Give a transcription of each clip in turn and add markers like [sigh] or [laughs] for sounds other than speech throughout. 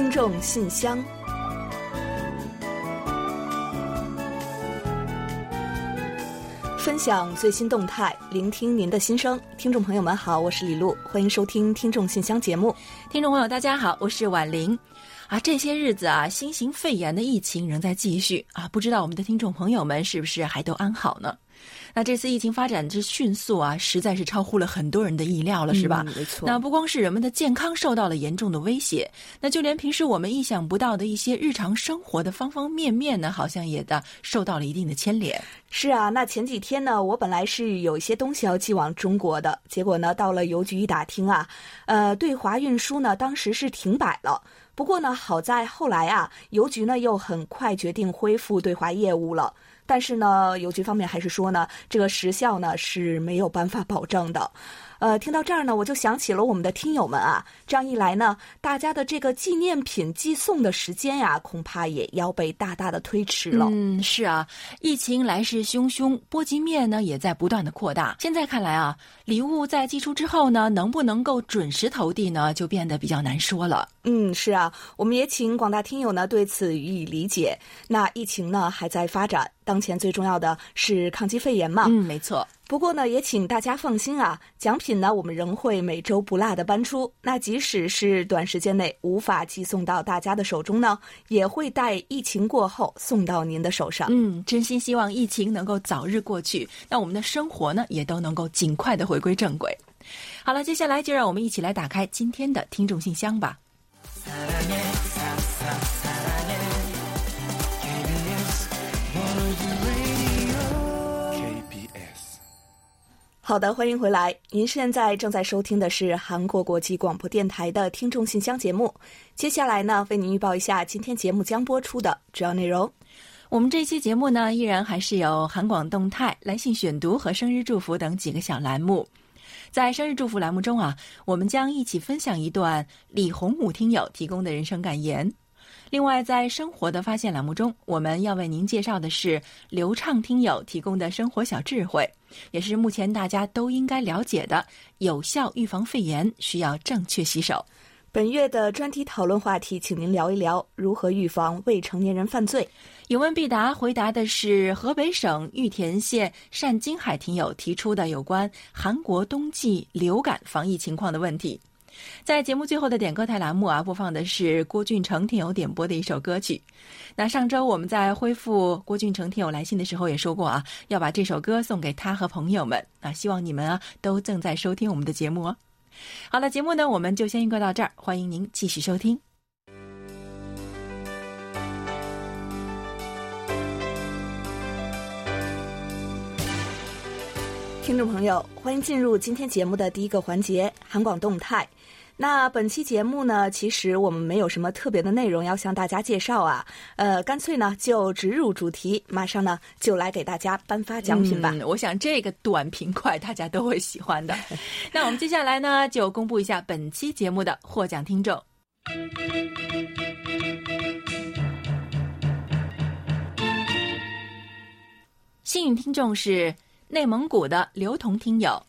听众信箱，分享最新动态，聆听您的心声。听众朋友们好，我是李璐，欢迎收听《听众信箱》节目。听众朋友大家好，我是婉玲。啊，这些日子啊，新型肺炎的疫情仍在继续啊，不知道我们的听众朋友们是不是还都安好呢？那这次疫情发展之迅速啊，实在是超乎了很多人的意料了，是吧？没错。那不光是人们的健康受到了严重的威胁，那就连平时我们意想不到的一些日常生活的方方面面呢，好像也的受到了一定的牵连。是啊，那前几天呢，我本来是有一些东西要寄往中国的，结果呢，到了邮局一打听啊，呃，对华运输呢，当时是停摆了。不过呢，好在后来啊，邮局呢又很快决定恢复对华业务了。但是呢，邮局方面还是说呢，这个时效呢是没有办法保证的。呃，听到这儿呢，我就想起了我们的听友们啊，这样一来呢，大家的这个纪念品寄送的时间呀，恐怕也要被大大的推迟了。嗯，是啊，疫情来势汹汹，波及面呢也在不断的扩大。现在看来啊，礼物在寄出之后呢，能不能够准时投递呢，就变得比较难说了。嗯，是啊，我们也请广大听友呢对此予以理解。那疫情呢还在发展，当前最重要的是抗击肺炎嘛。嗯，没错。不过呢，也请大家放心啊，奖品呢我们仍会每周不落的搬出。那即使是短时间内无法寄送到大家的手中呢，也会待疫情过后送到您的手上。嗯，真心希望疫情能够早日过去，那我们的生活呢也都能够尽快的回归正轨。好了，接下来就让我们一起来打开今天的听众信箱吧。好的，欢迎回来。您现在正在收听的是韩国国际广播电台的听众信箱节目。接下来呢，为您预报一下今天节目将播出的主要内容。我们这期节目呢，依然还是有韩广动态、来信选读和生日祝福等几个小栏目。在生日祝福栏目中啊，我们将一起分享一段李洪武听友提供的人生感言。另外，在生活的发现栏目中，我们要为您介绍的是流畅听友提供的生活小智慧，也是目前大家都应该了解的有效预防肺炎需要正确洗手。本月的专题讨论话题，请您聊一聊如何预防未成年人犯罪。有问必答，回答的是河北省玉田县单金海听友提出的有关韩国冬季流感防疫情况的问题。在节目最后的点歌台栏目啊，播放的是郭俊成听友点播的一首歌曲。那上周我们在恢复郭俊成听友来信的时候也说过啊，要把这首歌送给他和朋友们啊，希望你们啊都正在收听我们的节目哦。好了，节目呢我们就先预告到这儿，欢迎您继续收听。听众朋友，欢迎进入今天节目的第一个环节——韩广动态。那本期节目呢，其实我们没有什么特别的内容要向大家介绍啊，呃，干脆呢就直入主题，马上呢就来给大家颁发奖品吧。我想这个短平快，大家都会喜欢的。[laughs] 那我们接下来呢就公布一下本期节目的获奖听众。幸运听众是。内蒙古的刘彤听友，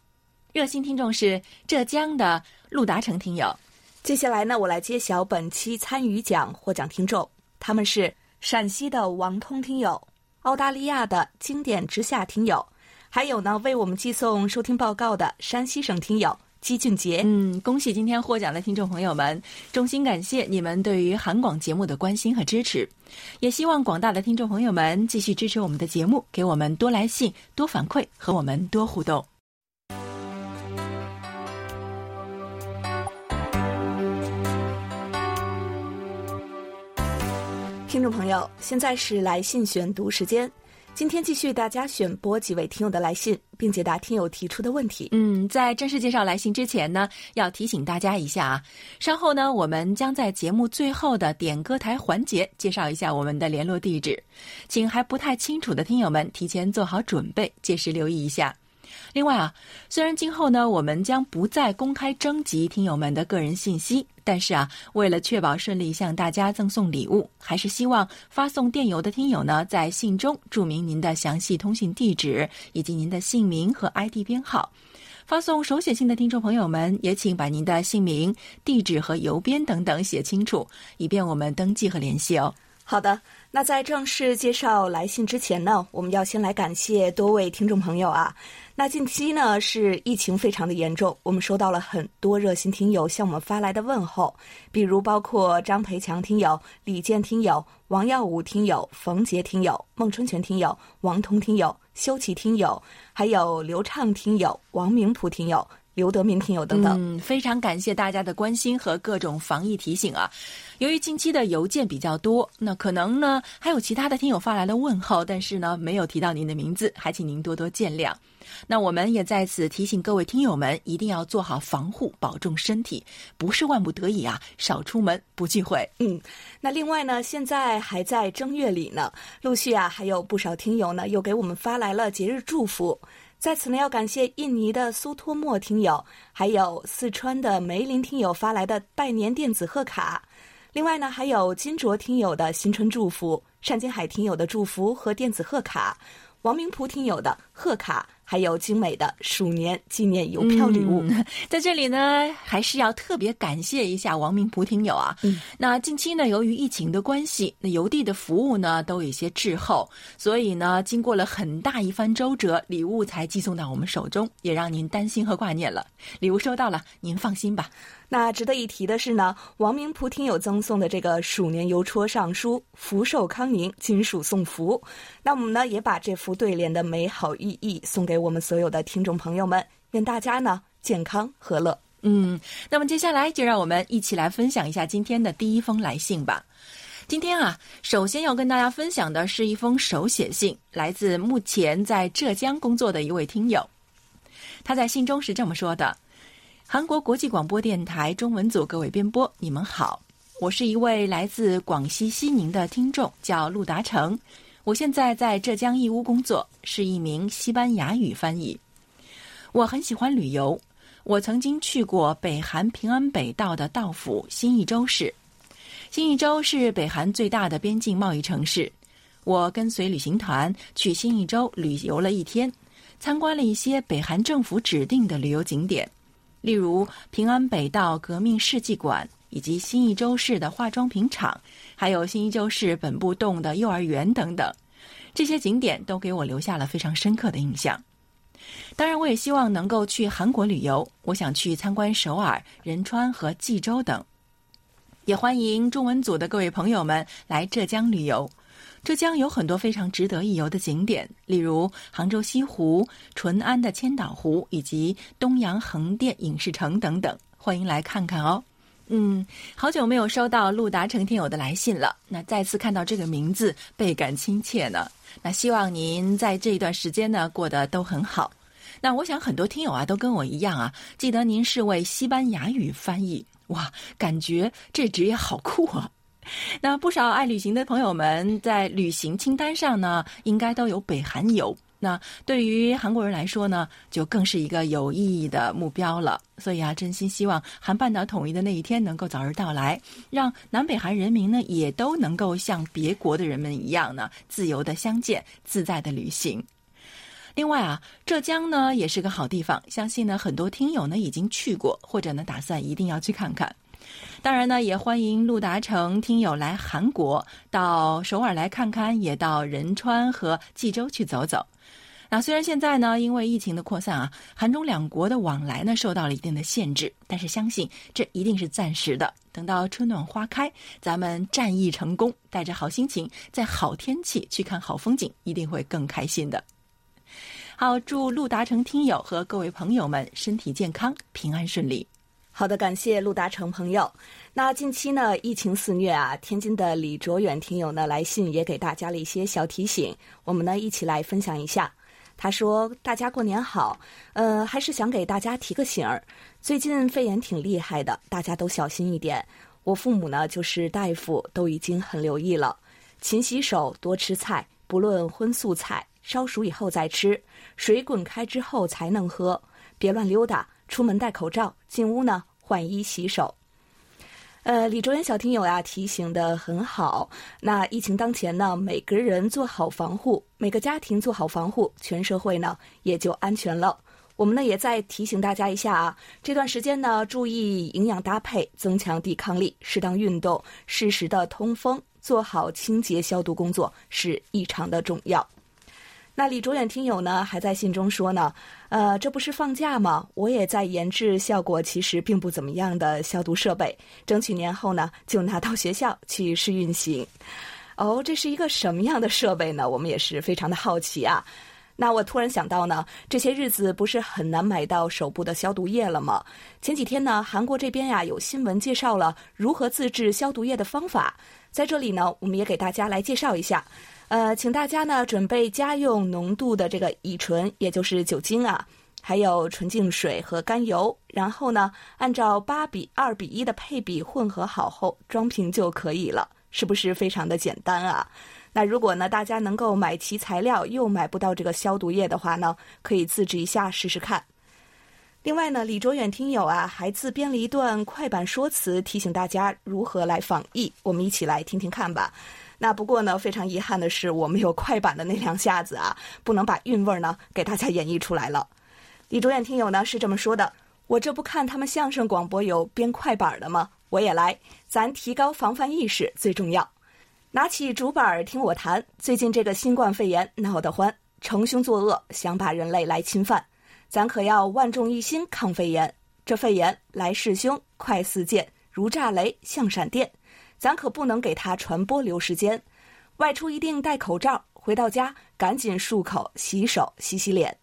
热心听众是浙江的陆达成听友。接下来呢，我来揭晓本期参与奖获奖听众，他们是陕西的王通听友、澳大利亚的经典之下听友，还有呢为我们寄送收听报告的山西省听友。姬俊杰，嗯，恭喜今天获奖的听众朋友们，衷心感谢你们对于韩广节目的关心和支持，也希望广大的听众朋友们继续支持我们的节目，给我们多来信、多反馈和我们多互动。听众朋友，现在是来信选读时间。今天继续大家选播几位听友的来信，并解答听友提出的问题。嗯，在正式介绍来信之前呢，要提醒大家一下啊，稍后呢，我们将在节目最后的点歌台环节介绍一下我们的联络地址，请还不太清楚的听友们提前做好准备，届时留意一下。另外啊，虽然今后呢，我们将不再公开征集听友们的个人信息，但是啊，为了确保顺利向大家赠送礼物，还是希望发送电邮的听友呢，在信中注明您的详细通信地址以及您的姓名和 ID 编号。发送手写信的听众朋友们，也请把您的姓名、地址和邮编等等写清楚，以便我们登记和联系哦。好的，那在正式介绍来信之前呢，我们要先来感谢多位听众朋友啊。那近期呢是疫情非常的严重，我们收到了很多热心听友向我们发来的问候，比如包括张培强听友、李健听友、王耀武听友、冯杰听友、孟春全听友、王彤听友、修齐听友，还有刘畅听友、王明普听友。刘德明听友等等，嗯，非常感谢大家的关心和各种防疫提醒啊。由于近期的邮件比较多，那可能呢还有其他的听友发来了问候，但是呢没有提到您的名字，还请您多多见谅。那我们也在此提醒各位听友们，一定要做好防护，保重身体，不是万不得已啊，少出门，不聚会。嗯，那另外呢，现在还在正月里呢，陆续啊还有不少听友呢又给我们发来了节日祝福。在此呢，要感谢印尼的苏托莫听友，还有四川的梅林听友发来的拜年电子贺卡。另外呢，还有金卓听友的新春祝福，单金海听友的祝福和电子贺卡，王明普听友的贺卡。还有精美的鼠年纪念邮票礼物，[laughs] 在这里呢，还是要特别感谢一下王明普听友啊。嗯，那近期呢，由于疫情的关系，那邮递的服务呢都有些滞后，所以呢，经过了很大一番周折，礼物才寄送到我们手中，也让您担心和挂念了。礼物收到了，您放心吧。那值得一提的是呢，王明普听友赠送的这个鼠年邮戳上书“福寿康宁，金属送福”。那我们呢，也把这幅对联的美好寓意送给我们所有的听众朋友们，愿大家呢健康和乐。嗯，那么接下来就让我们一起来分享一下今天的第一封来信吧。今天啊，首先要跟大家分享的是一封手写信，来自目前在浙江工作的一位听友。他在信中是这么说的。韩国国际广播电台中文组各位编播，你们好，我是一位来自广西西宁的听众，叫陆达成。我现在在浙江义乌工作，是一名西班牙语翻译。我很喜欢旅游，我曾经去过北韩平安北道的道府新义州市。新义州是北韩最大的边境贸易城市。我跟随旅行团去新义州旅游了一天，参观了一些北韩政府指定的旅游景点。例如平安北道革命世纪馆，以及新义州市的化妆品厂，还有新义州市本部栋的幼儿园等等，这些景点都给我留下了非常深刻的印象。当然，我也希望能够去韩国旅游，我想去参观首尔、仁川和济州等。也欢迎中文组的各位朋友们来浙江旅游。浙江有很多非常值得一游的景点，例如杭州西湖、淳安的千岛湖以及东阳横店影视城等等，欢迎来看看哦。嗯，好久没有收到陆达成听友的来信了，那再次看到这个名字，倍感亲切呢。那希望您在这一段时间呢过得都很好。那我想很多听友啊都跟我一样啊，记得您是位西班牙语翻译，哇，感觉这职业好酷啊。那不少爱旅行的朋友们在旅行清单上呢，应该都有北韩游。那对于韩国人来说呢，就更是一个有意义的目标了。所以啊，真心希望韩半岛统一的那一天能够早日到来，让南北韩人民呢也都能够像别国的人们一样呢，自由的相见，自在的旅行。另外啊，浙江呢也是个好地方，相信呢很多听友呢已经去过，或者呢打算一定要去看看。当然呢，也欢迎陆达成听友来韩国，到首尔来看看，也到仁川和济州去走走。那虽然现在呢，因为疫情的扩散啊，韩中两国的往来呢受到了一定的限制，但是相信这一定是暂时的。等到春暖花开，咱们战役成功，带着好心情，在好天气去看好风景，一定会更开心的。好，祝陆达成听友和各位朋友们身体健康，平安顺利。好的，感谢陆达成朋友。那近期呢，疫情肆虐啊，天津的李卓远听友呢来信也给大家了一些小提醒，我们呢一起来分享一下。他说：“大家过年好，呃，还是想给大家提个醒儿，最近肺炎挺厉害的，大家都小心一点。我父母呢就是大夫，都已经很留意了，勤洗手，多吃菜，不论荤素菜，烧熟以后再吃，水滚开之后才能喝。别乱溜达，出门戴口罩，进屋呢换衣洗手。呃，李卓元小听友呀提醒的很好。那疫情当前呢，每个人做好防护，每个家庭做好防护，全社会呢也就安全了。我们呢也再提醒大家一下啊，这段时间呢注意营养搭配，增强抵抗力，适当运动，适时的通风，做好清洁消毒工作是异常的重要。那李卓远听友呢，还在信中说呢，呃，这不是放假吗？我也在研制效果其实并不怎么样的消毒设备，争取年后呢就拿到学校去试运行。哦，这是一个什么样的设备呢？我们也是非常的好奇啊。那我突然想到呢，这些日子不是很难买到手部的消毒液了吗？前几天呢，韩国这边呀有新闻介绍了如何自制消毒液的方法，在这里呢，我们也给大家来介绍一下。呃，请大家呢准备家用浓度的这个乙醇，也就是酒精啊，还有纯净水和甘油，然后呢按照八比二比一的配比混合好后装瓶就可以了，是不是非常的简单啊？那如果呢大家能够买齐材料又买不到这个消毒液的话呢，可以自制一下试试看。另外呢，李卓远听友啊还自编了一段快板说辞，提醒大家如何来防疫，我们一起来听听看吧。那不过呢，非常遗憾的是，我没有快板的那两下子啊，[laughs] 不能把韵味呢给大家演绎出来了。李卓远听友呢是这么说的：“我这不看他们相声广播有编快板的吗？我也来，咱提高防范意识最重要。拿起竹板听我谈，最近这个新冠肺炎闹得欢，成凶作恶，想把人类来侵犯，咱可要万众一心抗肺炎。这肺炎来势凶，快似箭，如炸雷，像闪电。”咱可不能给它传播留时间，外出一定戴口罩，回到家赶紧漱口、洗手、洗洗脸。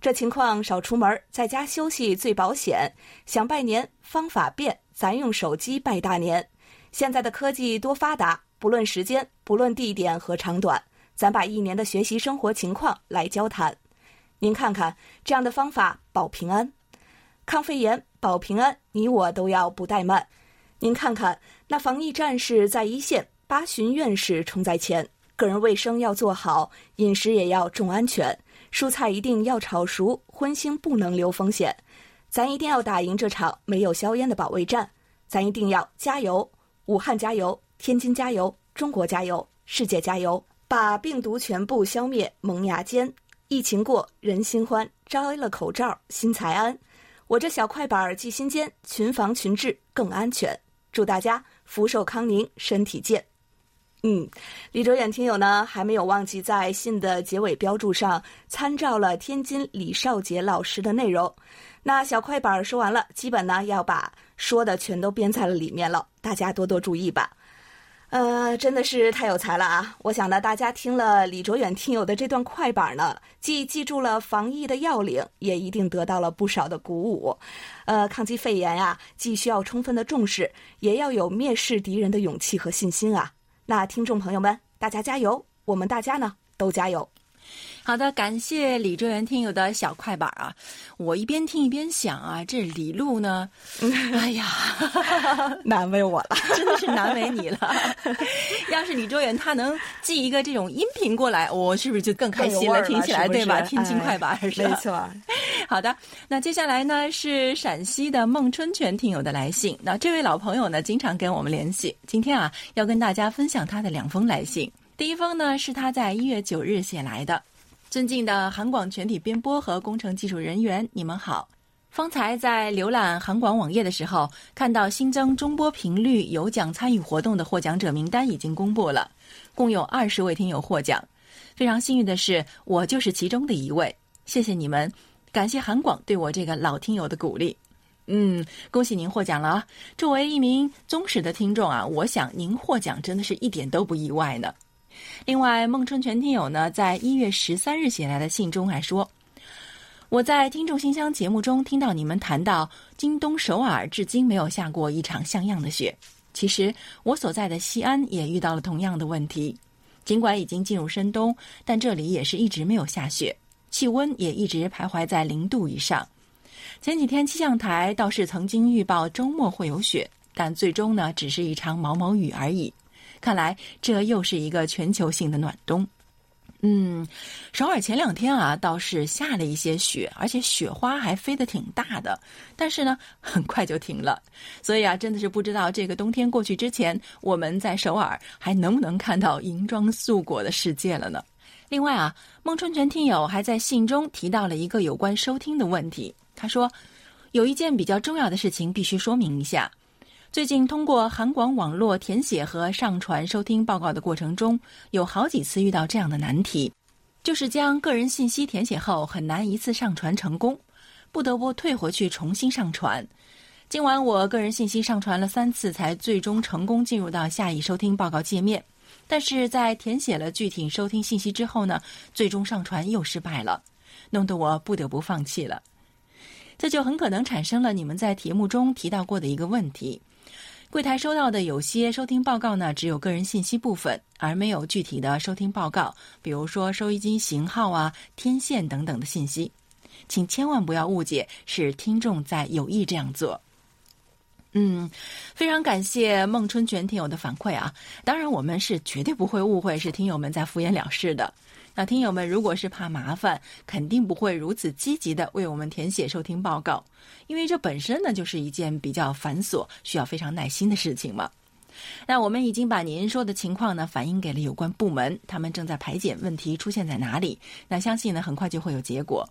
这情况少出门，在家休息最保险。想拜年方法变，咱用手机拜大年。现在的科技多发达，不论时间，不论地点和长短，咱把一年的学习生活情况来交谈。您看看这样的方法保平安、抗肺炎、保平安，你我都要不怠慢。您看看，那防疫战士在一线，八旬院士冲在前，个人卫生要做好，饮食也要重安全，蔬菜一定要炒熟，荤腥不能留风险。咱一定要打赢这场没有硝烟的保卫战，咱一定要加油！武汉加油，天津加油，中国加油，世界加油，把病毒全部消灭，萌芽间。疫情过，人心欢，摘了口罩，心才安。我这小快板记心间，群防群治更安全。祝大家福寿康宁，身体健。嗯，李卓远听友呢还没有忘记在信的结尾标注上参照了天津李少杰老师的内容。那小快板说完了，基本呢要把说的全都编在了里面了，大家多多注意吧。呃，真的是太有才了啊！我想呢，大家听了李卓远听友的这段快板呢，既记住了防疫的要领，也一定得到了不少的鼓舞。呃，抗击肺炎呀，既需要充分的重视，也要有蔑视敌人的勇气和信心啊！那听众朋友们，大家加油！我们大家呢，都加油！好的，感谢李卓元听友的小快板啊！我一边听一边想啊，这李璐呢，[laughs] 哎呀，[laughs] 难为我了，[laughs] 真的是难为你了。要是李卓元他能寄一个这种音频过来，我是不是就更开心了？听起来对吧？听清快板是吧？没错。好的，那接下来呢是陕西的孟春泉听友的来信。那这位老朋友呢，经常跟我们联系，今天啊要跟大家分享他的两封来信。第一封呢是他在一月九日写来的。尊敬的韩广全体编播和工程技术人员，你们好！方才在浏览韩广网页的时候，看到新增中波频率有奖参与活动的获奖者名单已经公布了，共有二十位听友获奖。非常幸运的是，我就是其中的一位。谢谢你们，感谢韩广对我这个老听友的鼓励。嗯，恭喜您获奖了啊！作为一名忠实的听众啊，我想您获奖真的是一点都不意外呢。另外，孟春全听友呢，在一月十三日写来的信中还说：“我在听众信箱节目中听到你们谈到，京东首尔至今没有下过一场像样的雪。其实，我所在的西安也遇到了同样的问题。尽管已经进入深冬，但这里也是一直没有下雪，气温也一直徘徊在零度以上。前几天气象台倒是曾经预报周末会有雪，但最终呢，只是一场毛毛雨而已。”看来这又是一个全球性的暖冬。嗯，首尔前两天啊倒是下了一些雪，而且雪花还飞得挺大的，但是呢很快就停了。[laughs] 所以啊，真的是不知道这个冬天过去之前，我们在首尔还能不能看到银装素裹的世界了呢？另外啊，孟春泉听友还在信中提到了一个有关收听的问题。他说，有一件比较重要的事情必须说明一下。最近通过韩广网络填写和上传收听报告的过程中，有好几次遇到这样的难题，就是将个人信息填写后很难一次上传成功，不得不退回去重新上传。今晚我个人信息上传了三次，才最终成功进入到下一收听报告界面，但是在填写了具体收听信息之后呢，最终上传又失败了，弄得我不得不放弃了。这就很可能产生了你们在题目中提到过的一个问题。柜台收到的有些收听报告呢，只有个人信息部分，而没有具体的收听报告，比如说收音机型号啊、天线等等的信息，请千万不要误解，是听众在有意这样做。嗯，非常感谢孟春全听友的反馈啊，当然我们是绝对不会误会是听友们在敷衍了事的。那听友们如果是怕麻烦，肯定不会如此积极的为我们填写收听报告，因为这本身呢就是一件比较繁琐、需要非常耐心的事情嘛。那我们已经把您说的情况呢反映给了有关部门，他们正在排检问题出现在哪里。那相信呢很快就会有结果。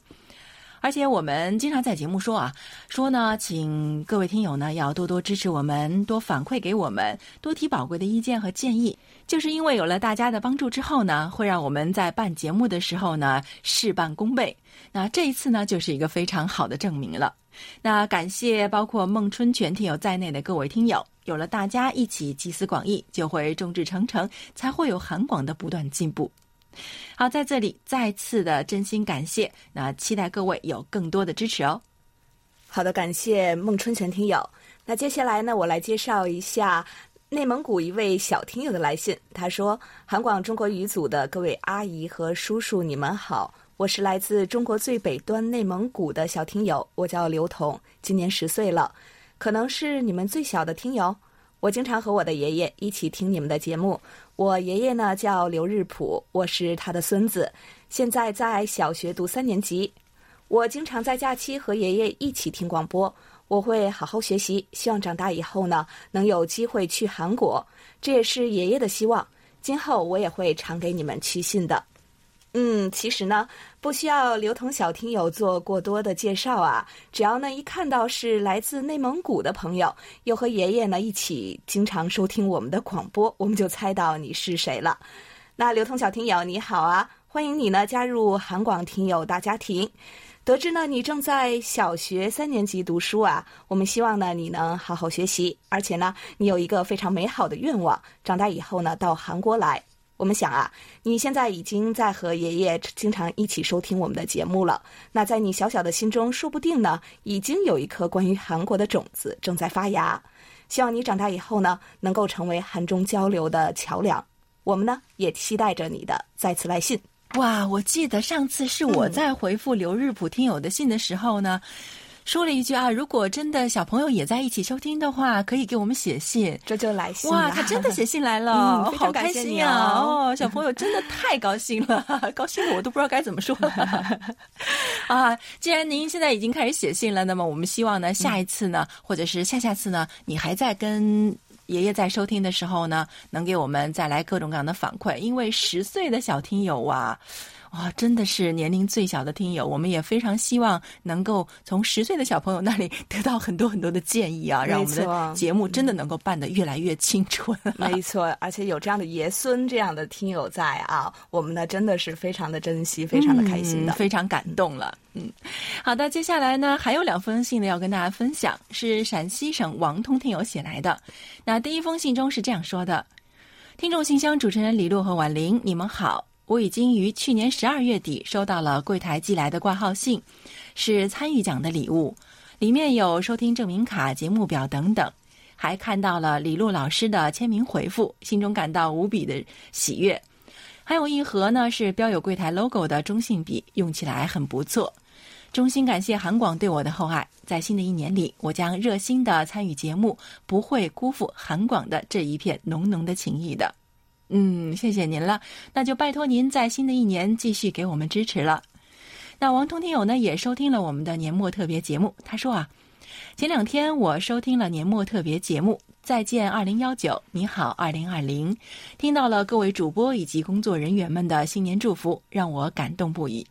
而且我们经常在节目说啊，说呢，请各位听友呢要多多支持我们，多反馈给我们，多提宝贵的意见和建议。就是因为有了大家的帮助之后呢，会让我们在办节目的时候呢事半功倍。那这一次呢，就是一个非常好的证明了。那感谢包括孟春全听友在内的各位听友，有了大家一起集思广益，就会众志成城，才会有韩广的不断进步。好，在这里再次的真心感谢，那期待各位有更多的支持哦。好的，感谢孟春全听友。那接下来呢，我来介绍一下内蒙古一位小听友的来信。他说：“韩广中国语组的各位阿姨和叔叔，你们好，我是来自中国最北端内蒙古的小听友，我叫刘彤，今年十岁了，可能是你们最小的听友。我经常和我的爷爷一起听你们的节目。”我爷爷呢叫刘日普，我是他的孙子，现在在小学读三年级。我经常在假期和爷爷一起听广播，我会好好学习，希望长大以后呢能有机会去韩国，这也是爷爷的希望。今后我也会常给你们去信的。嗯，其实呢，不需要刘同小听友做过多的介绍啊。只要呢一看到是来自内蒙古的朋友，又和爷爷呢一起经常收听我们的广播，我们就猜到你是谁了。那刘同小听友你好啊，欢迎你呢加入韩广听友大家庭。得知呢你正在小学三年级读书啊，我们希望呢你能好好学习，而且呢你有一个非常美好的愿望，长大以后呢到韩国来。我们想啊，你现在已经在和爷爷经常一起收听我们的节目了。那在你小小的心中，说不定呢，已经有一颗关于韩国的种子正在发芽。希望你长大以后呢，能够成为韩中交流的桥梁。我们呢，也期待着你的再次来信。哇，我记得上次是我在回复刘日普听友的信的时候呢。说了一句啊，如果真的小朋友也在一起收听的话，可以给我们写信。这就来信哇，他真的写信来了，[laughs] 好开心啊！哦，小朋友真的太高兴了，[laughs] 高兴的我都不知道该怎么说了。[laughs] 啊，既然您现在已经开始写信了，那么我们希望呢，下一次呢，或者是下下次呢，你还在跟爷爷在收听的时候呢，能给我们再来各种各样的反馈，因为十岁的小听友啊。哇，真的是年龄最小的听友，我们也非常希望能够从十岁的小朋友那里 [laughs] 得到很多很多的建议啊，让我们的节目真的能够办得越来越青春。[laughs] 没错，而且有这样的爷孙这样的听友在啊，我们呢真的是非常的珍惜，非常的开心的，非常感动了。嗯，好的，接下来呢还有两封信呢要跟大家分享，是陕西省王通听友写来的。那第一封信中是这样说的：听众信箱主持人李璐和婉玲，你们好。我已经于去年十二月底收到了柜台寄来的挂号信，是参与奖的礼物，里面有收听证明卡、节目表等等，还看到了李璐老师的签名回复，心中感到无比的喜悦。还有一盒呢是标有柜台 logo 的中性笔，用起来很不错。衷心感谢韩广对我的厚爱，在新的一年里，我将热心的参与节目，不会辜负韩广的这一片浓浓的情谊的。嗯，谢谢您了，那就拜托您在新的一年继续给我们支持了。那王通听友呢也收听了我们的年末特别节目，他说啊，前两天我收听了年末特别节目《再见二零幺九》，你好二零二零，听到了各位主播以及工作人员们的新年祝福，让我感动不已。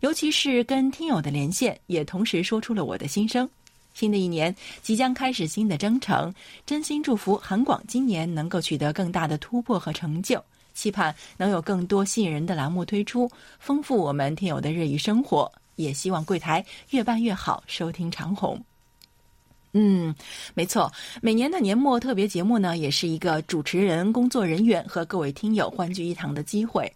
尤其是跟听友的连线，也同时说出了我的心声。新的一年即将开始新的征程，真心祝福韩广今年能够取得更大的突破和成就。期盼能有更多吸引人的栏目推出，丰富我们听友的日语生活。也希望柜台越办越好，收听长虹。嗯，没错，每年的年末特别节目呢，也是一个主持人、工作人员和各位听友欢聚一堂的机会。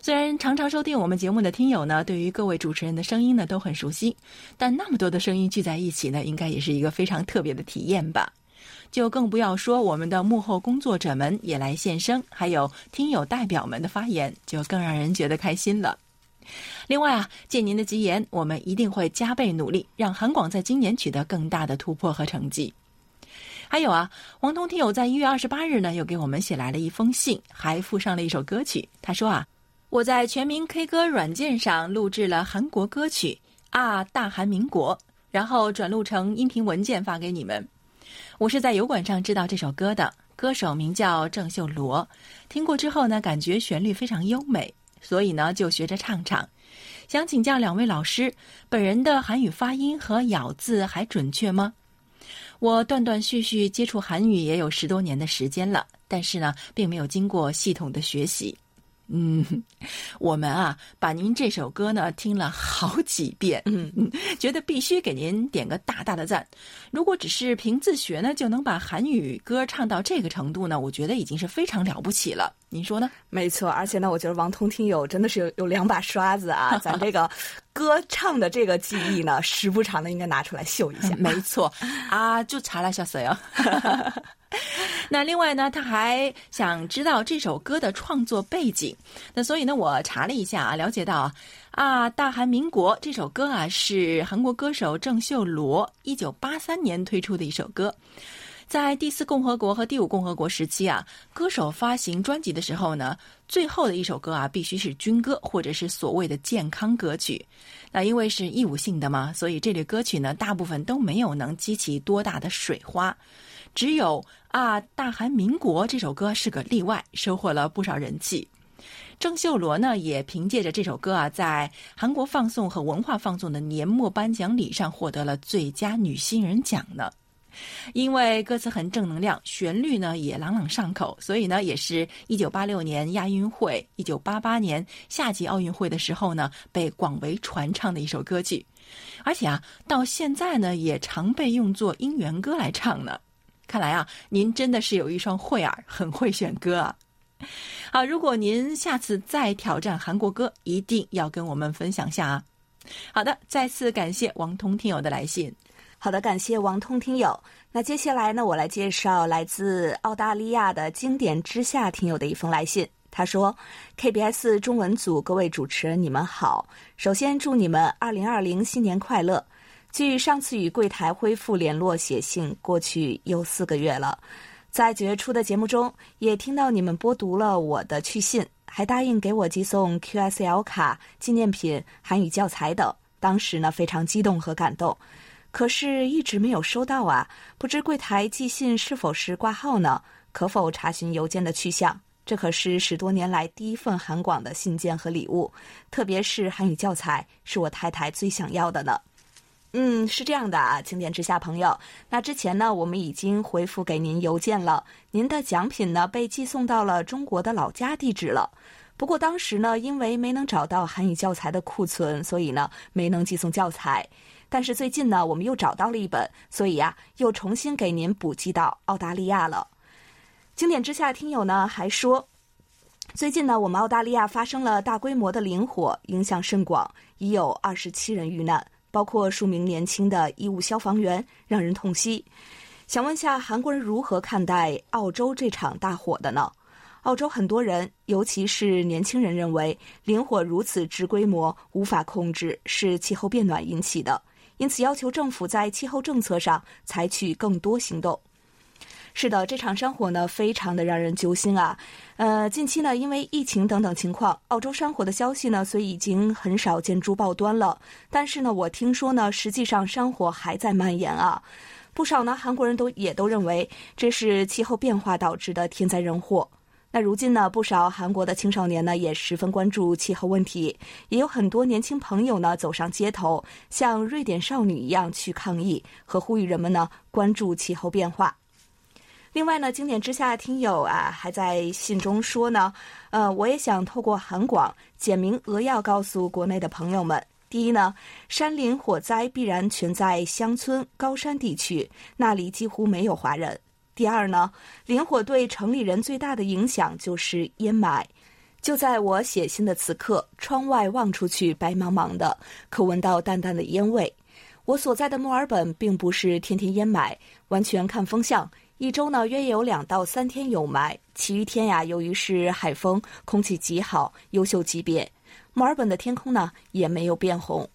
虽然常常收听我们节目的听友呢，对于各位主持人的声音呢都很熟悉，但那么多的声音聚在一起呢，应该也是一个非常特别的体验吧。就更不要说我们的幕后工作者们也来现身，还有听友代表们的发言，就更让人觉得开心了。另外啊，借您的吉言，我们一定会加倍努力，让韩广在今年取得更大的突破和成绩。还有啊，王通听友在一月二十八日呢，又给我们写来了一封信，还附上了一首歌曲。他说啊，我在全民 K 歌软件上录制了韩国歌曲啊，大韩民国，然后转录成音频文件发给你们。我是在油管上知道这首歌的，歌手名叫郑秀罗。听过之后呢，感觉旋律非常优美，所以呢就学着唱唱。想请教两位老师，本人的韩语发音和咬字还准确吗？我断断续续接触韩语也有十多年的时间了，但是呢，并没有经过系统的学习。嗯，我们啊，把您这首歌呢听了好几遍，嗯，觉得必须给您点个大大的赞。如果只是凭自学呢，就能把韩语歌唱到这个程度呢，我觉得已经是非常了不起了。您说呢？没错，而且呢，我觉得王通听友真的是有有两把刷子啊，[laughs] 咱这个歌唱的这个技艺呢，时不常的应该拿出来秀一下。[laughs] 没错，啊，就查了下谁啊？[laughs] 那另外呢，他还想知道这首歌的创作背景。那所以呢，我查了一下啊，了解到啊，《大韩民国》这首歌啊，是韩国歌手郑秀罗一九八三年推出的一首歌。在第四共和国和第五共和国时期啊，歌手发行专辑的时候呢，最后的一首歌啊，必须是军歌或者是所谓的健康歌曲。那因为是义务性的嘛，所以这类歌曲呢，大部分都没有能激起多大的水花。只有啊，《大韩民国》这首歌是个例外，收获了不少人气。郑秀罗呢，也凭借着这首歌啊，在韩国放送和文化放送的年末颁奖礼上获得了最佳女新人奖呢。因为歌词很正能量，旋律呢也朗朗上口，所以呢，也是一九八六年亚运会、一九八八年夏季奥运会的时候呢，被广为传唱的一首歌曲。而且啊，到现在呢，也常被用作姻缘歌来唱呢。看来啊，您真的是有一双慧耳，很会选歌啊。好，如果您下次再挑战韩国歌，一定要跟我们分享下啊。好的，再次感谢王通听友的来信。好的，感谢王通听友。那接下来呢，我来介绍来自澳大利亚的经典之下听友的一封来信。他说：“KBS 中文组各位主持人，你们好。首先祝你们二零二零新年快乐。距上次与柜台恢复联络写信过去又四个月了，在九月初的节目中也听到你们播读了我的去信，还答应给我寄送 QSL 卡、纪念品、韩语教材等。当时呢，非常激动和感动。”可是，一直没有收到啊！不知柜台寄信是否是挂号呢？可否查询邮件的去向？这可是十多年来第一份韩广的信件和礼物，特别是韩语教材，是我太太最想要的呢。嗯，是这样的啊，经典之下朋友，那之前呢，我们已经回复给您邮件了，您的奖品呢被寄送到了中国的老家地址了。不过当时呢，因为没能找到韩语教材的库存，所以呢，没能寄送教材。但是最近呢，我们又找到了一本，所以呀，又重新给您补寄到澳大利亚了。经典之下听友呢还说，最近呢，我们澳大利亚发生了大规模的林火，影响甚广，已有二十七人遇难，包括数名年轻的医务消防员，让人痛惜。想问下韩国人如何看待澳洲这场大火的呢？澳洲很多人，尤其是年轻人，认为林火如此之规模无法控制，是气候变暖引起的。因此，要求政府在气候政策上采取更多行动。是的，这场山火呢，非常的让人揪心啊。呃，近期呢，因为疫情等等情况，澳洲山火的消息呢，所以已经很少见诸报端了，但是呢，我听说呢，实际上山火还在蔓延啊。不少呢，韩国人都也都认为这是气候变化导致的天灾人祸。那如今呢，不少韩国的青少年呢也十分关注气候问题，也有很多年轻朋友呢走上街头，像瑞典少女一样去抗议和呼吁人们呢关注气候变化。另外呢，经典之下听友啊还在信中说呢，呃，我也想透过韩广简明扼要告诉国内的朋友们：第一呢，山林火灾必然全在乡村高山地区，那里几乎没有华人。第二呢，林火对城里人最大的影响就是烟霾。就在我写信的此刻，窗外望出去白茫茫的，可闻到淡淡的烟味。我所在的墨尔本并不是天天烟霾，完全看风向。一周呢约有两到三天有霾，其余天呀，由于是海风，空气极好，优秀级别。墨尔本的天空呢也没有变红。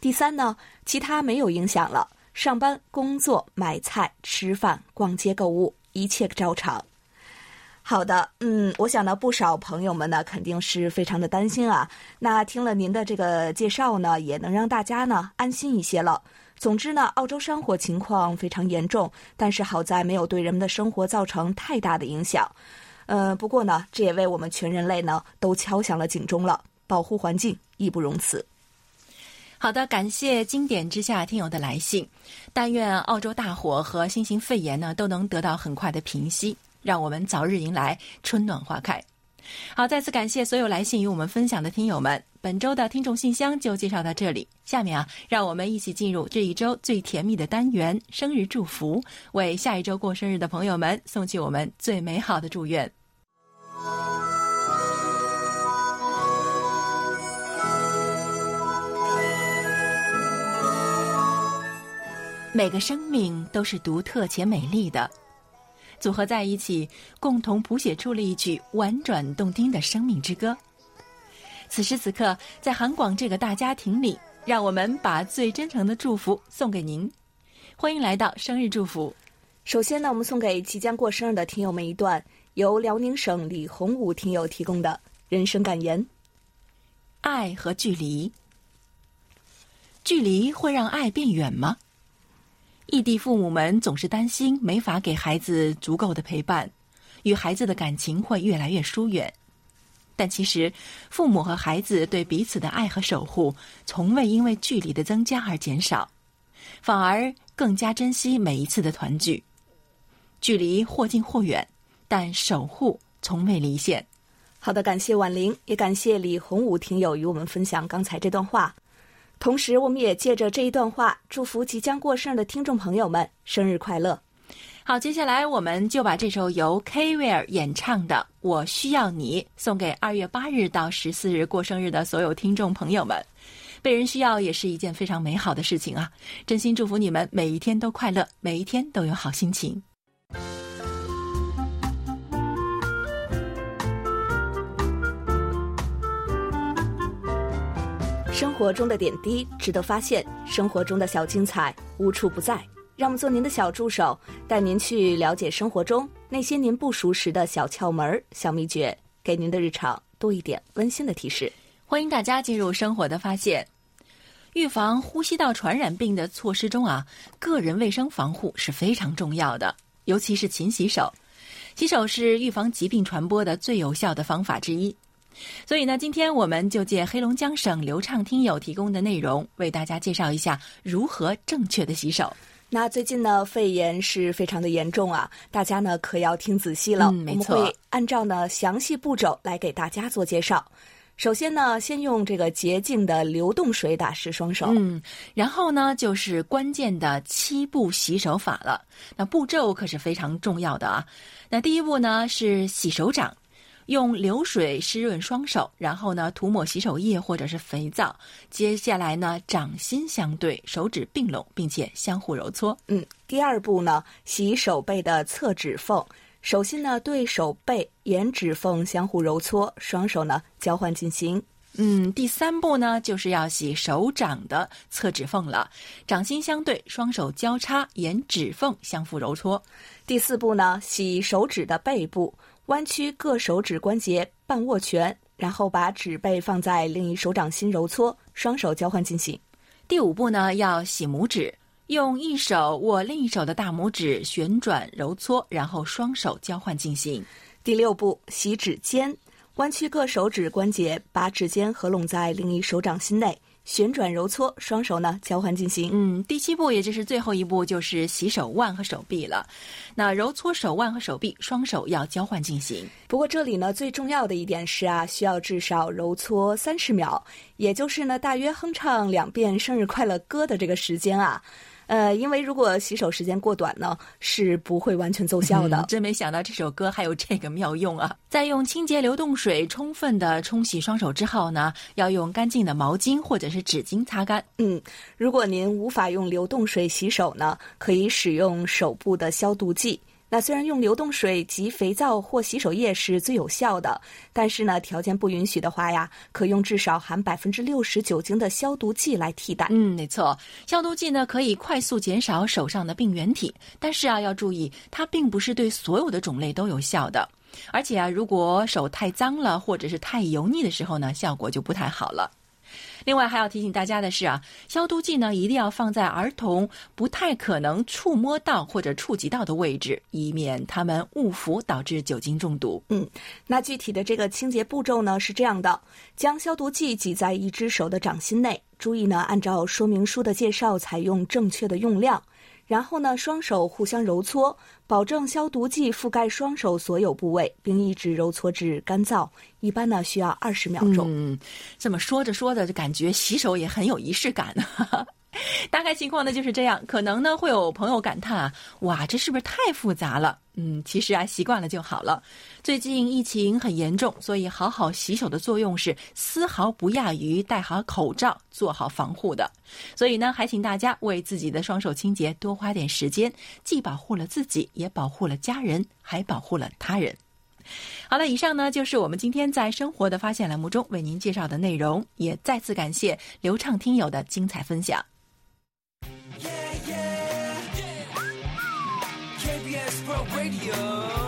第三呢，其他没有影响了。上班、工作、买菜、吃饭、逛街、购物，一切照常。好的，嗯，我想呢，不少朋友们呢，肯定是非常的担心啊。那听了您的这个介绍呢，也能让大家呢安心一些了。总之呢，澳洲山火情况非常严重，但是好在没有对人们的生活造成太大的影响。呃，不过呢，这也为我们全人类呢都敲响了警钟了。保护环境，义不容辞。好的，感谢经典之下听友的来信。但愿澳洲大火和新型肺炎呢都能得到很快的平息，让我们早日迎来春暖花开。好，再次感谢所有来信与我们分享的听友们。本周的听众信箱就介绍到这里。下面啊，让我们一起进入这一周最甜蜜的单元——生日祝福，为下一周过生日的朋友们送去我们最美好的祝愿。每个生命都是独特且美丽的，组合在一起，共同谱写出了一曲婉转动听的生命之歌。此时此刻，在韩广这个大家庭里，让我们把最真诚的祝福送给您。欢迎来到生日祝福。首先呢，我们送给即将过生日的听友们一段由辽宁省李洪武听友提供的人生感言：爱和距离，距离会让爱变远吗？异地父母们总是担心没法给孩子足够的陪伴，与孩子的感情会越来越疏远。但其实，父母和孩子对彼此的爱和守护，从未因为距离的增加而减少，反而更加珍惜每一次的团聚。距离或近或远，但守护从未离线。好的，感谢婉玲，也感谢李洪武听友与我们分享刚才这段话。同时，我们也借着这一段话，祝福即将过生日的听众朋友们生日快乐。好，接下来我们就把这首由 K 威尔演唱的《我需要你》送给二月八日到十四日过生日的所有听众朋友们。被人需要也是一件非常美好的事情啊！真心祝福你们每一天都快乐，每一天都有好心情。生活中的点滴值得发现，生活中的小精彩无处不在。让我们做您的小助手，带您去了解生活中那些您不熟识的小窍门、小秘诀，给您的日常多一点温馨的提示。欢迎大家进入生活的发现。预防呼吸道传染病的措施中啊，个人卫生防护是非常重要的，尤其是勤洗手。洗手是预防疾病传播的最有效的方法之一。所以呢，今天我们就借黑龙江省流畅听友提供的内容，为大家介绍一下如何正确的洗手。那最近呢，肺炎是非常的严重啊，大家呢可要听仔细了。嗯，没错。我们会按照呢详细步骤来给大家做介绍。首先呢，先用这个洁净的流动水打湿双手。嗯，然后呢，就是关键的七步洗手法了。那步骤可是非常重要的啊。那第一步呢是洗手掌。用流水湿润双手，然后呢涂抹洗手液或者是肥皂。接下来呢掌心相对，手指并拢，并且相互揉搓。嗯，第二步呢洗手背的侧指缝，手心呢对手背沿指缝相互揉搓，双手呢交换进行。嗯，第三步呢，就是要洗手掌的侧指缝了，掌心相对，双手交叉，沿指缝相互揉搓。第四步呢，洗手指的背部，弯曲各手指关节半握拳，然后把指背放在另一手掌心揉搓，双手交换进行。第五步呢，要洗拇指，用一手握另一手的大拇指，旋转揉搓，然后双手交换进行。第六步，洗指尖，弯曲各手指关节，把指尖合拢在另一手掌心内，旋转揉搓，双手呢交换进行。嗯，第七步，也就是最后一步，就是洗手腕和手臂了。那揉搓手腕和手臂，双手要交换进行。不过这里呢，最重要的一点是啊，需要至少揉搓三十秒，也就是呢，大约哼唱两遍生日快乐歌的这个时间啊。呃，因为如果洗手时间过短呢，是不会完全奏效的。真没想到这首歌还有这个妙用啊！在用清洁流动水充分的冲洗双手之后呢，要用干净的毛巾或者是纸巾擦干。嗯，如果您无法用流动水洗手呢，可以使用手部的消毒剂。那虽然用流动水及肥皂或洗手液是最有效的，但是呢，条件不允许的话呀，可用至少含百分之六十酒精的消毒剂来替代。嗯，没错，消毒剂呢可以快速减少手上的病原体，但是啊，要注意，它并不是对所有的种类都有效的。而且啊，如果手太脏了或者是太油腻的时候呢，效果就不太好了。另外还要提醒大家的是啊，消毒剂呢一定要放在儿童不太可能触摸到或者触及到的位置，以免他们误服导致酒精中毒。嗯，那具体的这个清洁步骤呢是这样的：将消毒剂挤在一只手的掌心内，注意呢按照说明书的介绍采用正确的用量。然后呢，双手互相揉搓，保证消毒剂覆盖双手所有部位，并一直揉搓至干燥。一般呢需要二十秒钟。嗯，这么说着说着，就感觉洗手也很有仪式感呢。[laughs] 大概情况呢就是这样，可能呢会有朋友感叹啊，哇，这是不是太复杂了？嗯，其实啊，习惯了就好了。最近疫情很严重，所以好好洗手的作用是丝毫不亚于戴好口罩、做好防护的。所以呢，还请大家为自己的双手清洁多花点时间，既保护了自己，也保护了家人，还保护了他人。好了，以上呢就是我们今天在生活的发现栏目中为您介绍的内容，也再次感谢流畅听友的精彩分享。Yeah, yeah. yeah. KBS Pro Radio.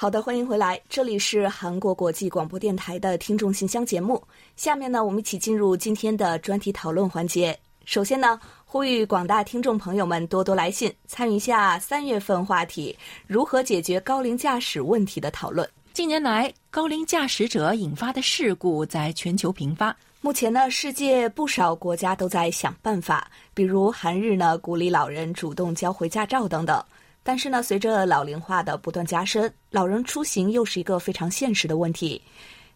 好的，欢迎回来，这里是韩国国际广播电台的听众信箱节目。下面呢，我们一起进入今天的专题讨论环节。首先呢，呼吁广大听众朋友们多多来信，参与一下三月份话题“如何解决高龄驾驶问题”的讨论。近年来，高龄驾驶者引发的事故在全球频发。目前呢，世界不少国家都在想办法，比如韩日呢，鼓励老人主动交回驾照等等。但是呢，随着老龄化的不断加深，老人出行又是一个非常现实的问题。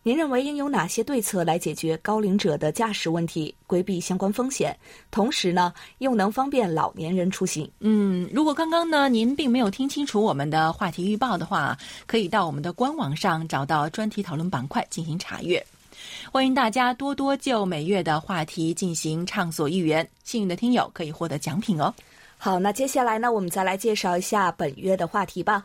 您认为应有哪些对策来解决高龄者的驾驶问题，规避相关风险，同时呢，又能方便老年人出行？嗯，如果刚刚呢您并没有听清楚我们的话题预报的话，可以到我们的官网上找到专题讨论板块进行查阅。欢迎大家多多就每月的话题进行畅所欲言，幸运的听友可以获得奖品哦。好，那接下来呢，我们再来介绍一下本月的话题吧。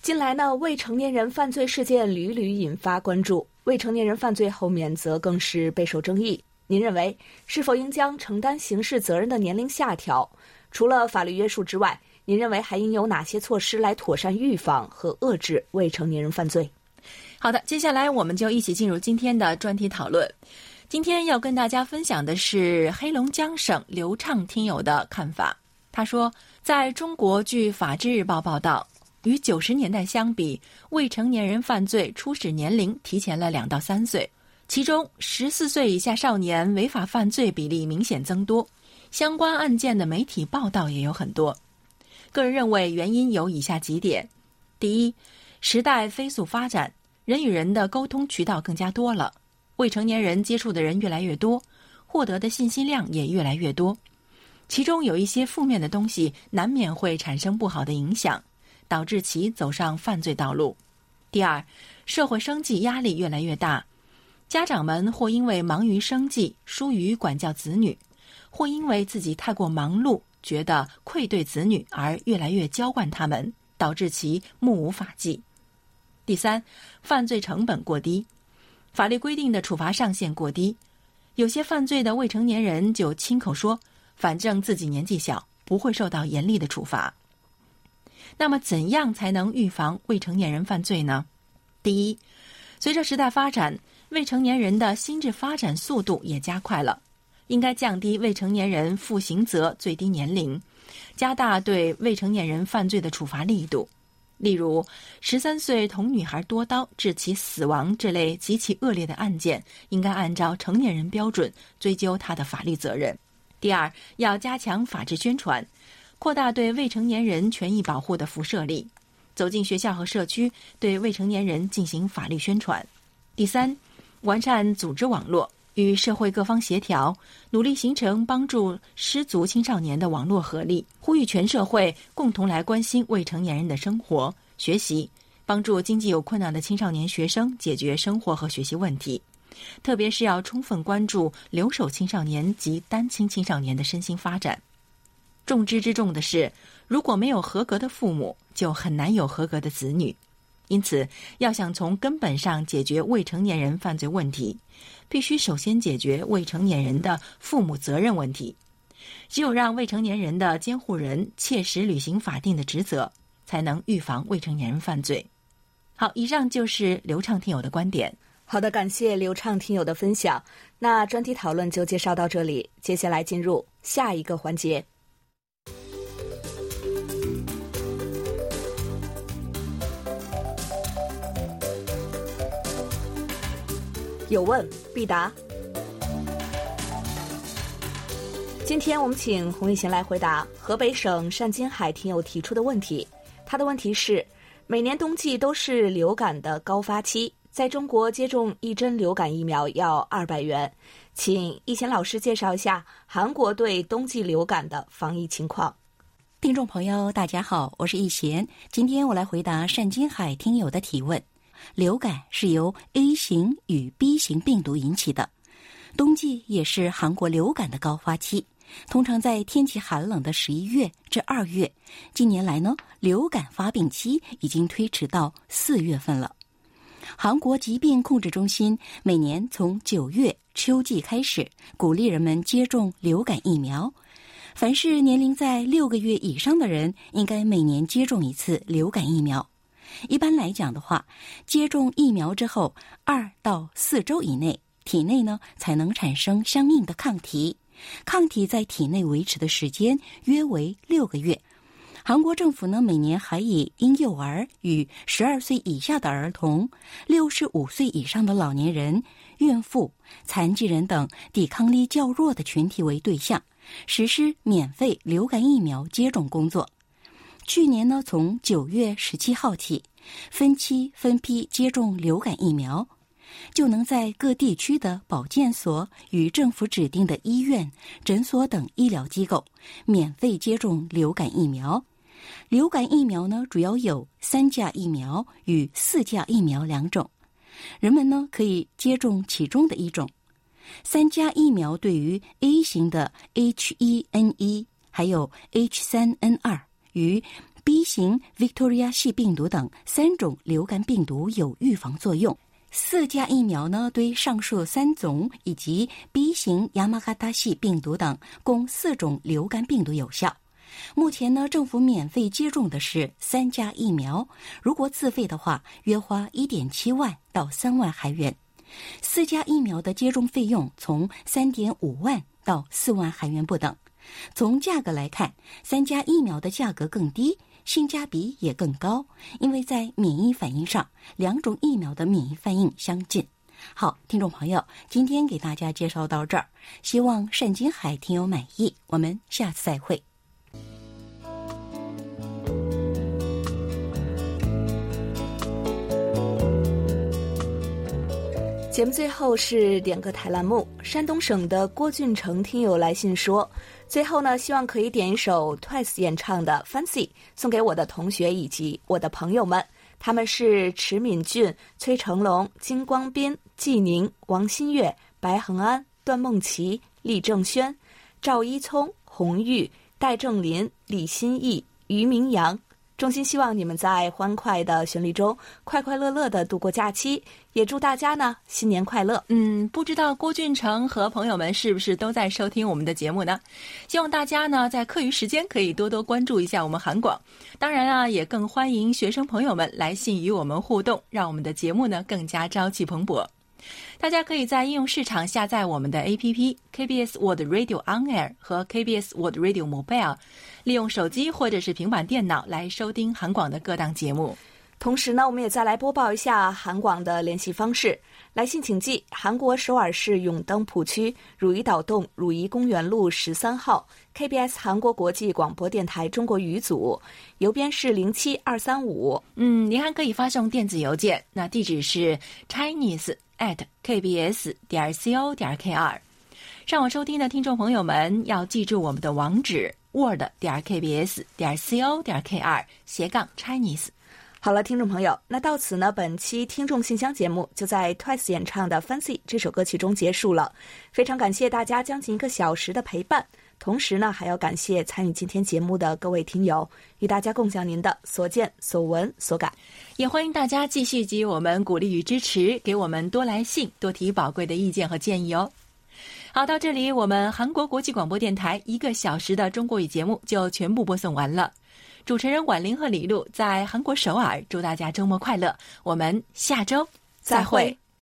近来呢，未成年人犯罪事件屡屡引发关注，未成年人犯罪后免则更是备受争议。您认为是否应将承担刑事责任的年龄下调？除了法律约束之外，您认为还应有哪些措施来妥善预防和遏制未成年人犯罪？好的，接下来我们就一起进入今天的专题讨论。今天要跟大家分享的是黑龙江省流畅听友的看法。他说，在中国，据《法制日报》报道，与九十年代相比，未成年人犯罪初始年龄提前了两到三岁，其中十四岁以下少年违法犯罪比例明显增多，相关案件的媒体报道也有很多。个人认为，原因有以下几点：第一，时代飞速发展，人与人的沟通渠道更加多了，未成年人接触的人越来越多，获得的信息量也越来越多。其中有一些负面的东西，难免会产生不好的影响，导致其走上犯罪道路。第二，社会生计压力越来越大，家长们或因为忙于生计疏于管教子女，或因为自己太过忙碌觉得愧对子女而越来越娇惯他们，导致其目无法纪。第三，犯罪成本过低，法律规定的处罚上限过低，有些犯罪的未成年人就亲口说，反正自己年纪小，不会受到严厉的处罚。那么，怎样才能预防未成年人犯罪呢？第一，随着时代发展，未成年人的心智发展速度也加快了，应该降低未成年人负刑责最低年龄，加大对未成年人犯罪的处罚力度。例如，十三岁捅女孩多刀致其死亡这类极其恶劣的案件，应该按照成年人标准追究他的法律责任。第二，要加强法制宣传。扩大对未成年人权益保护的辐射力，走进学校和社区，对未成年人进行法律宣传。第三，完善组织网络，与社会各方协调，努力形成帮助失足青少年的网络合力，呼吁全社会共同来关心未成年人的生活、学习，帮助经济有困难的青少年学生解决生活和学习问题。特别是要充分关注留守青少年及单亲青少年的身心发展。重之之重的是，如果没有合格的父母，就很难有合格的子女。因此，要想从根本上解决未成年人犯罪问题，必须首先解决未成年人的父母责任问题。只有让未成年人的监护人切实履行法定的职责，才能预防未成年人犯罪。好，以上就是刘畅听友的观点。好的，感谢刘畅听友的分享。那专题讨论就介绍到这里，接下来进入下一个环节。有问必答。今天我们请洪立贤来回答河北省单金海听友提出的问题。他的问题是：每年冬季都是流感的高发期，在中国接种一针流感疫苗要二百元，请易贤老师介绍一下韩国对冬季流感的防疫情况。听众朋友，大家好，我是易贤，今天我来回答单金海听友的提问。流感是由 A 型与 B 型病毒引起的，冬季也是韩国流感的高发期，通常在天气寒冷的十一月至二月。近年来呢，流感发病期已经推迟到四月份了。韩国疾病控制中心每年从九月秋季开始，鼓励人们接种流感疫苗。凡是年龄在六个月以上的人，应该每年接种一次流感疫苗。一般来讲的话，接种疫苗之后二到四周以内，体内呢才能产生相应的抗体。抗体在体内维持的时间约为六个月。韩国政府呢每年还以婴幼儿与十二岁以下的儿童、六十五岁以上的老年人、孕妇、残疾人等抵抗力较弱的群体为对象，实施免费流感疫苗接种工作。去年呢，从九月十七号起，分期分批接种流感疫苗，就能在各地区的保健所与政府指定的医院、诊所等医疗机构免费接种流感疫苗。流感疫苗呢，主要有三价疫苗与四价疫苗两种，人们呢可以接种其中的一种。三价疫苗对于 A 型的 H1N1 还有 H3N2。与 B 型 Victoria 系病毒等三种流感病毒有预防作用。四价疫苗呢，对上述三种以及 B 型亚马哈达系病毒等共四种流感病毒有效。目前呢，政府免费接种的是三价疫苗，如果自费的话，约花一点七万到三万韩元。四价疫苗的接种费用从三点五万到四万韩元不等。从价格来看，三价疫苗的价格更低，性价比也更高，因为在免疫反应上，两种疫苗的免疫反应相近。好，听众朋友，今天给大家介绍到这儿，希望单金海听友满意，我们下次再会。节目最后是点歌台栏目，山东省的郭俊成听友来信说。最后呢，希望可以点一首 Twice 演唱的《Fancy》，送给我的同学以及我的朋友们。他们是池敏俊、崔成龙、金光斌、季宁、王新月、白恒安、段梦琪、厉正轩、赵一聪、洪玉、戴正林、李新义、于明阳。衷心希望你们在欢快的旋律中快快乐乐的度过假期，也祝大家呢新年快乐。嗯，不知道郭俊成和朋友们是不是都在收听我们的节目呢？希望大家呢在课余时间可以多多关注一下我们韩广。当然啊，也更欢迎学生朋友们来信与我们互动，让我们的节目呢更加朝气蓬勃。大家可以在应用市场下载我们的 APP KBS World Radio On Air 和 KBS World Radio Mobile，利用手机或者是平板电脑来收听韩广的各档节目。同时呢，我们也再来播报一下韩广的联系方式。来信请寄韩国首尔市永登浦区汝矣岛洞汝矣公园路十三号 KBS 韩国国际广播电台中国语组，邮编是零七二三五。嗯，您还可以发送电子邮件，那地址是 Chinese at KBS 点 co 点 kr。上网收听的听众朋友们要记住我们的网址 word 点 KBS 点 co 点 kr 斜杠 Chinese。好了，听众朋友，那到此呢，本期听众信箱节目就在 Twice 演唱的《Fancy》这首歌曲中结束了。非常感谢大家将近一个小时的陪伴，同时呢，还要感谢参与今天节目的各位听友，与大家共享您的所见所闻所感。也欢迎大家继续给予我们鼓励与支持，给我们多来信，多提宝贵的意见和建议哦。好，到这里，我们韩国国际广播电台一个小时的中国语节目就全部播送完了。主持人婉玲和李璐在韩国首尔，祝大家周末快乐。我们下周再会。